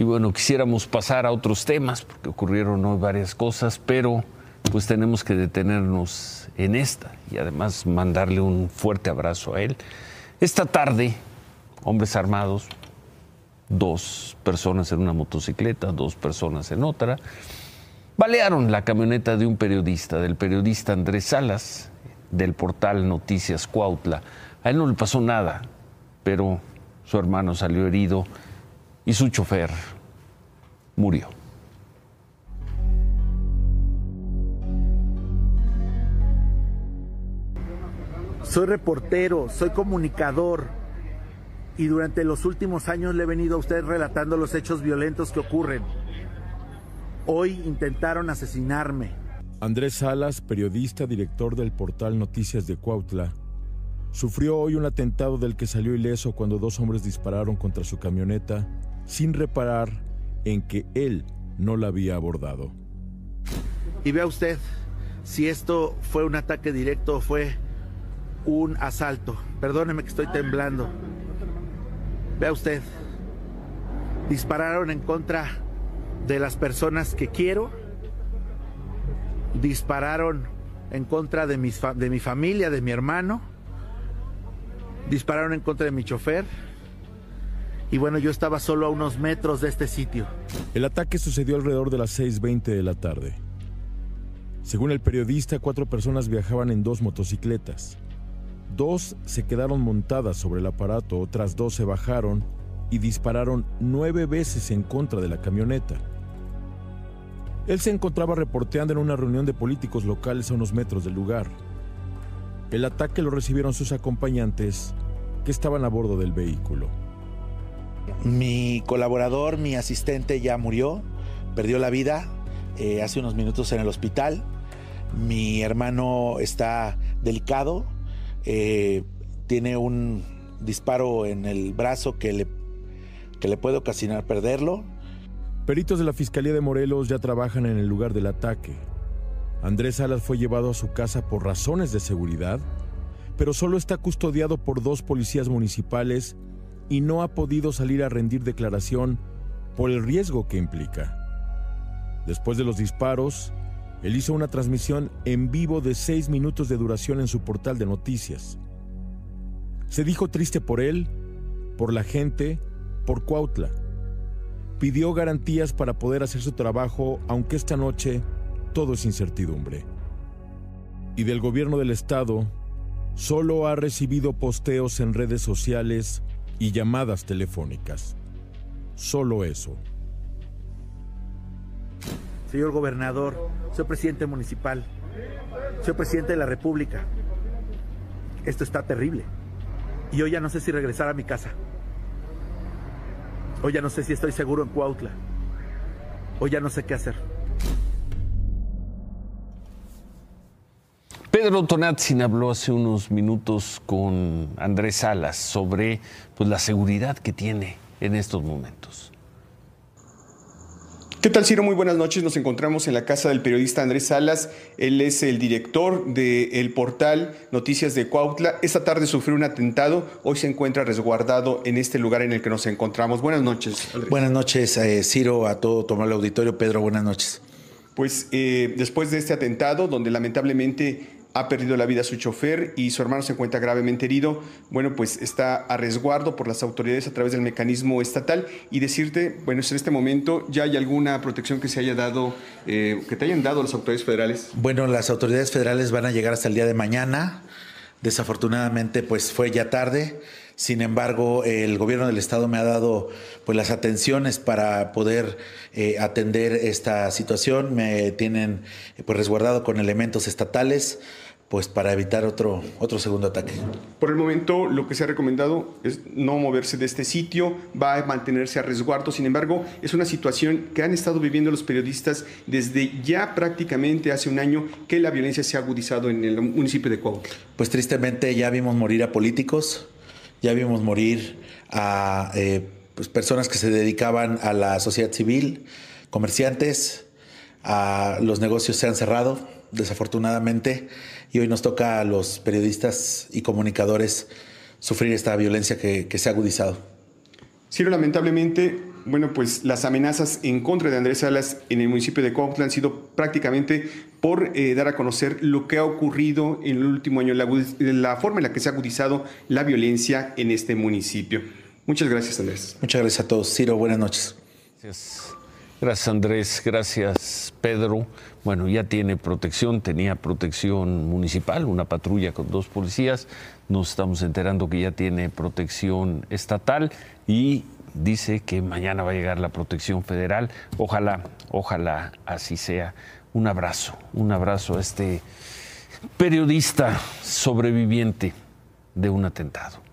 Y bueno, quisiéramos pasar a otros temas, porque ocurrieron hoy varias cosas, pero pues tenemos que detenernos en esta y además mandarle un fuerte abrazo a él. Esta tarde, hombres armados, dos personas en una motocicleta, dos personas en otra, balearon la camioneta de un periodista, del periodista Andrés Salas, del portal Noticias Cuautla. A él no le pasó nada, pero su hermano salió herido y su chofer murió. Soy reportero, soy comunicador y durante los últimos años le he venido a usted relatando los hechos violentos que ocurren. Hoy intentaron asesinarme. Andrés Salas, periodista, director del portal Noticias de Cuautla, sufrió hoy un atentado del que salió ileso cuando dos hombres dispararon contra su camioneta sin reparar en que él no la había abordado. Y vea usted si esto fue un ataque directo o fue un asalto. Perdóneme que estoy temblando. Vea usted, dispararon en contra de las personas que quiero, dispararon en contra de, mis de mi familia, de mi hermano, dispararon en contra de mi chofer. Y bueno, yo estaba solo a unos metros de este sitio. El ataque sucedió alrededor de las 6.20 de la tarde. Según el periodista, cuatro personas viajaban en dos motocicletas. Dos se quedaron montadas sobre el aparato, otras dos se bajaron y dispararon nueve veces en contra de la camioneta. Él se encontraba reporteando en una reunión de políticos locales a unos metros del lugar. El ataque lo recibieron sus acompañantes que estaban a bordo del vehículo. Mi colaborador, mi asistente ya murió, perdió la vida eh, hace unos minutos en el hospital. Mi hermano está delicado, eh, tiene un disparo en el brazo que le, que le puede ocasionar perderlo. Peritos de la Fiscalía de Morelos ya trabajan en el lugar del ataque. Andrés Salas fue llevado a su casa por razones de seguridad, pero solo está custodiado por dos policías municipales y no ha podido salir a rendir declaración por el riesgo que implica. Después de los disparos, él hizo una transmisión en vivo de seis minutos de duración en su portal de noticias. Se dijo triste por él, por la gente, por Cuautla. Pidió garantías para poder hacer su trabajo, aunque esta noche todo es incertidumbre. Y del gobierno del estado, solo ha recibido posteos en redes sociales y llamadas telefónicas. Solo eso. Señor gobernador, soy presidente municipal, soy presidente de la República. Esto está terrible. Y hoy ya no sé si regresar a mi casa. Hoy ya no sé si estoy seguro en Cuautla. Hoy ya no sé qué hacer. Pedro Tonatzin habló hace unos minutos con Andrés Salas sobre pues, la seguridad que tiene en estos momentos. ¿Qué tal, Ciro? Muy buenas noches. Nos encontramos en la casa del periodista Andrés Salas. Él es el director del portal Noticias de Cuautla. Esta tarde sufrió un atentado. Hoy se encuentra resguardado en este lugar en el que nos encontramos. Buenas noches, Andrés. Buenas noches, eh, Ciro, a todo tomar el auditorio. Pedro, buenas noches. Pues eh, después de este atentado, donde lamentablemente ha perdido la vida su chofer y su hermano se encuentra gravemente herido. Bueno, pues está a resguardo por las autoridades a través del mecanismo estatal y decirte, bueno, en este momento ya hay alguna protección que se haya dado, eh, que te hayan dado las autoridades federales. Bueno, las autoridades federales van a llegar hasta el día de mañana. Desafortunadamente, pues fue ya tarde. Sin embargo, el gobierno del estado me ha dado pues las atenciones para poder eh, atender esta situación. Me tienen pues resguardado con elementos estatales pues para evitar otro, otro segundo ataque. Por el momento lo que se ha recomendado es no moverse de este sitio, va a mantenerse a resguardo, sin embargo es una situación que han estado viviendo los periodistas desde ya prácticamente hace un año que la violencia se ha agudizado en el municipio de Cuautla. Pues tristemente ya vimos morir a políticos, ya vimos morir a eh, pues, personas que se dedicaban a la sociedad civil, comerciantes, a los negocios se han cerrado, desafortunadamente y hoy nos toca a los periodistas y comunicadores sufrir esta violencia que, se ha agudizado. Ciro, lamentablemente bueno, pues las amenazas en contra de Andrés Salas en el municipio de Cuautla han sido prácticamente por eh, dar a conocer lo que ha ocurrido en el último año, la, la forma en la que se ha agudizado la violencia en este municipio. Muchas gracias, Andrés. Muchas gracias a todos. Ciro, buenas noches. Gracias. Gracias Andrés, gracias Pedro. Bueno, ya tiene protección, tenía protección municipal, una patrulla con dos policías. Nos estamos enterando que ya tiene protección estatal y dice que mañana va a llegar la protección federal. Ojalá, ojalá así sea. Un abrazo, un abrazo a este periodista sobreviviente de un atentado.